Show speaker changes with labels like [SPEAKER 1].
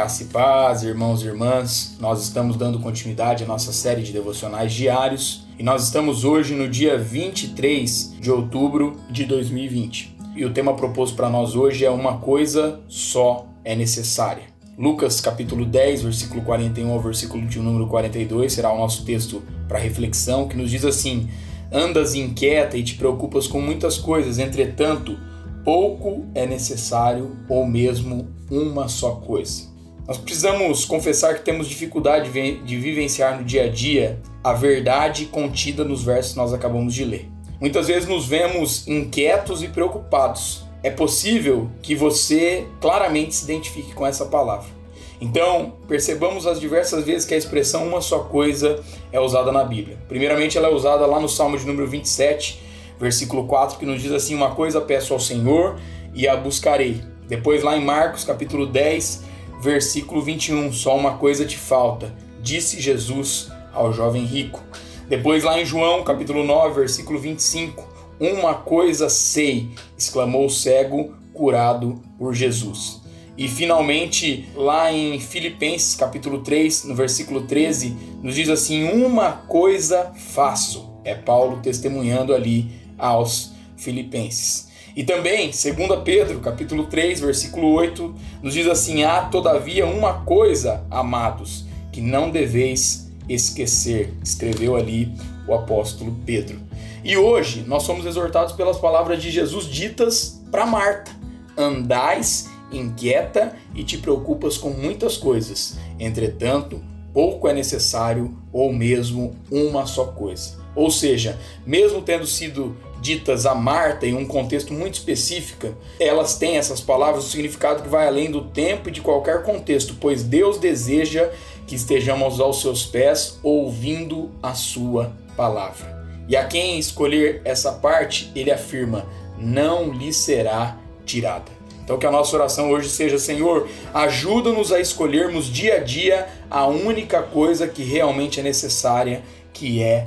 [SPEAKER 1] Graça e paz, irmãos e irmãs. Nós estamos dando continuidade à nossa série de devocionais diários e nós estamos hoje no dia 23 de outubro de 2020. E o tema proposto para nós hoje é uma coisa só é necessária. Lucas capítulo 10, versículo 41 ao versículo de número 42 será o nosso texto para reflexão, que nos diz assim: Andas inquieta e te preocupas com muitas coisas, entretanto, pouco é necessário ou mesmo uma só coisa. Nós precisamos confessar que temos dificuldade de vivenciar no dia a dia a verdade contida nos versos que nós acabamos de ler. Muitas vezes nos vemos inquietos e preocupados. É possível que você claramente se identifique com essa palavra. Então, percebamos as diversas vezes que a expressão uma só coisa é usada na Bíblia. Primeiramente, ela é usada lá no Salmo de número 27, versículo 4, que nos diz assim: Uma coisa peço ao Senhor e a buscarei. Depois, lá em Marcos, capítulo 10, versículo 21, só uma coisa te falta, disse Jesus ao jovem rico. Depois, lá em João, capítulo 9, versículo 25, uma coisa sei, exclamou o cego curado por Jesus. E finalmente, lá em Filipenses, capítulo 3, no versículo 13, nos diz assim: Uma coisa faço. É Paulo testemunhando ali aos filipenses. E também, 2 Pedro, capítulo 3, versículo 8, nos diz assim: Há todavia uma coisa, amados, que não deveis esquecer, escreveu ali o apóstolo Pedro. E hoje nós somos exortados pelas palavras de Jesus ditas para Marta: Andais inquieta e te preocupas com muitas coisas, entretanto, pouco é necessário ou mesmo uma só coisa. Ou seja, mesmo tendo sido ditas a Marta em um contexto muito específico, elas têm essas palavras um significado que vai além do tempo e de qualquer contexto, pois Deus deseja que estejamos aos seus pés ouvindo a sua palavra. E a quem escolher essa parte, ele afirma: não lhe será tirada. Então que a nossa oração hoje seja, Senhor, ajuda-nos a escolhermos dia a dia a única coisa que realmente é necessária, que é